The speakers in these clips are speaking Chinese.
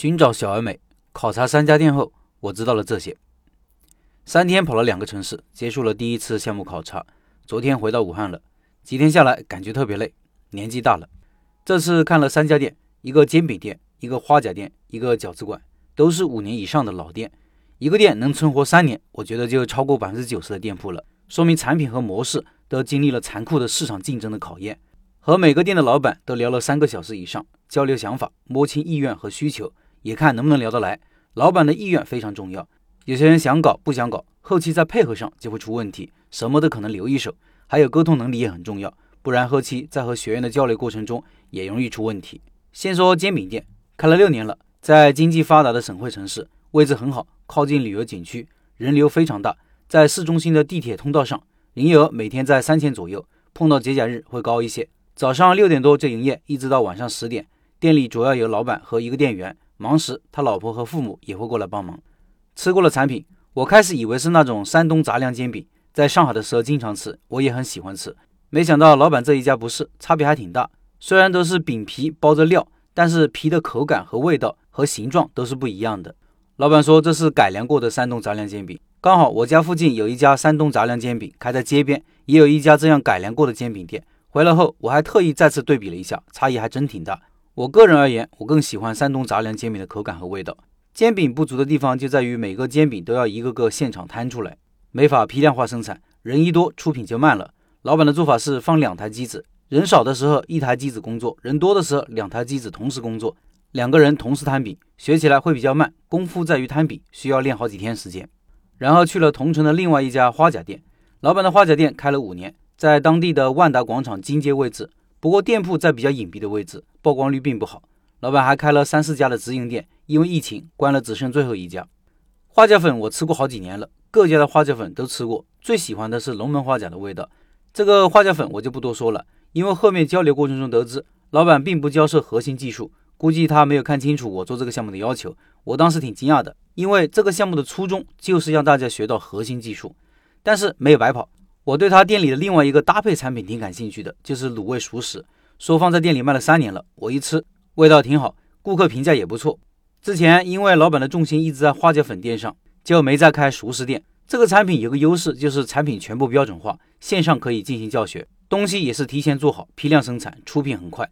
寻找小而美，考察三家店后，我知道了这些。三天跑了两个城市，结束了第一次项目考察。昨天回到武汉了，几天下来感觉特别累，年纪大了。这次看了三家店，一个煎饼店，一个花甲店，一个饺子馆，都是五年以上的老店。一个店能存活三年，我觉得就超过百分之九十的店铺了，说明产品和模式都经历了残酷的市场竞争的考验。和每个店的老板都聊了三个小时以上，交流想法，摸清意愿和需求。也看能不能聊得来，老板的意愿非常重要。有些人想搞不想搞，后期在配合上就会出问题，什么都可能留一手。还有沟通能力也很重要，不然后期在和学员的交流过程中也容易出问题。先说煎饼店，开了六年了，在经济发达的省会城市，位置很好，靠近旅游景区，人流非常大，在市中心的地铁通道上，营业额每天在三千左右，碰到节假日会高一些。早上六点多就营业，一直到晚上十点，店里主要有老板和一个店员。忙时，他老婆和父母也会过来帮忙。吃过了产品，我开始以为是那种山东杂粮煎饼，在上海的时候经常吃，我也很喜欢吃。没想到老板这一家不是，差别还挺大。虽然都是饼皮包着料，但是皮的口感和味道和形状都是不一样的。老板说这是改良过的山东杂粮煎饼。刚好我家附近有一家山东杂粮煎饼开在街边，也有一家这样改良过的煎饼店。回来后我还特意再次对比了一下，差异还真挺大。我个人而言，我更喜欢山东杂粮煎饼的口感和味道。煎饼不足的地方就在于每个煎饼都要一个个现场摊出来，没法批量化生产，人一多出品就慢了。老板的做法是放两台机子，人少的时候一台机子工作，人多的时候两台机子同时工作，两个人同时摊饼，学起来会比较慢，功夫在于摊饼，需要练好几天时间。然后去了同城的另外一家花甲店，老板的花甲店开了五年，在当地的万达广场金街位置。不过店铺在比较隐蔽的位置，曝光率并不好。老板还开了三四家的直营店，因为疫情关了，只剩最后一家。花甲粉我吃过好几年了，各家的花甲粉都吃过，最喜欢的是龙门花甲的味道。这个花甲粉我就不多说了，因为后面交流过程中得知，老板并不教授核心技术，估计他没有看清楚我做这个项目的要求。我当时挺惊讶的，因为这个项目的初衷就是让大家学到核心技术，但是没有白跑。我对他店里的另外一个搭配产品挺感兴趣的，就是卤味熟食。说放在店里卖了三年了，我一吃味道挺好，顾客评价也不错。之前因为老板的重心一直在花甲粉店上，就没再开熟食店。这个产品有个优势，就是产品全部标准化，线上可以进行教学，东西也是提前做好，批量生产，出品很快。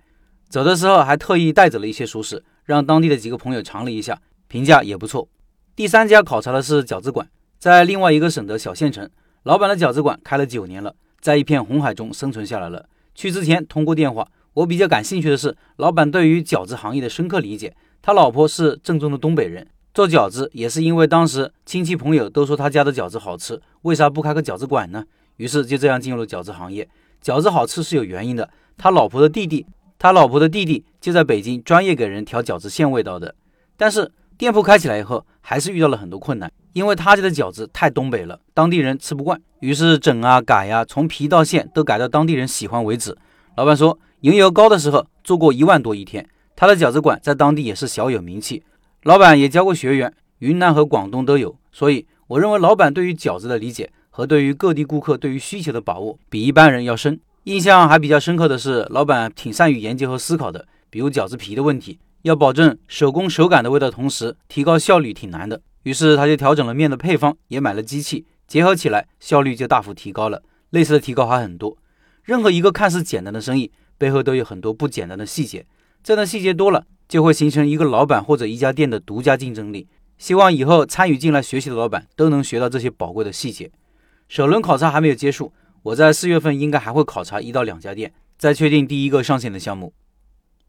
走的时候还特意带走了一些熟食，让当地的几个朋友尝了一下，评价也不错。第三家考察的是饺子馆，在另外一个省的小县城。老板的饺子馆开了九年了，在一片红海中生存下来了。去之前通过电话，我比较感兴趣的是老板对于饺子行业的深刻理解。他老婆是正宗的东北人，做饺子也是因为当时亲戚朋友都说他家的饺子好吃，为啥不开个饺子馆呢？于是就这样进入了饺子行业。饺子好吃是有原因的，他老婆的弟弟，他老婆的弟弟就在北京专业给人调饺子馅味道的。但是店铺开起来以后，还是遇到了很多困难。因为他家的饺子太东北了，当地人吃不惯，于是整啊改呀，从皮到馅都改到当地人喜欢为止。老板说，营业额高的时候做过一万多一天，他的饺子馆在当地也是小有名气。老板也教过学员，云南和广东都有。所以我认为老板对于饺子的理解和对于各地顾客对于需求的把握比一般人要深。印象还比较深刻的是，老板挺善于研究和思考的，比如饺子皮的问题，要保证手工手感的味道，同时提高效率挺难的。于是他就调整了面的配方，也买了机器，结合起来效率就大幅提高了。类似的提高还很多。任何一个看似简单的生意，背后都有很多不简单的细节。这样的细节多了，就会形成一个老板或者一家店的独家竞争力。希望以后参与进来学习的老板都能学到这些宝贵的细节。首轮考察还没有结束，我在四月份应该还会考察一到两家店，再确定第一个上线的项目。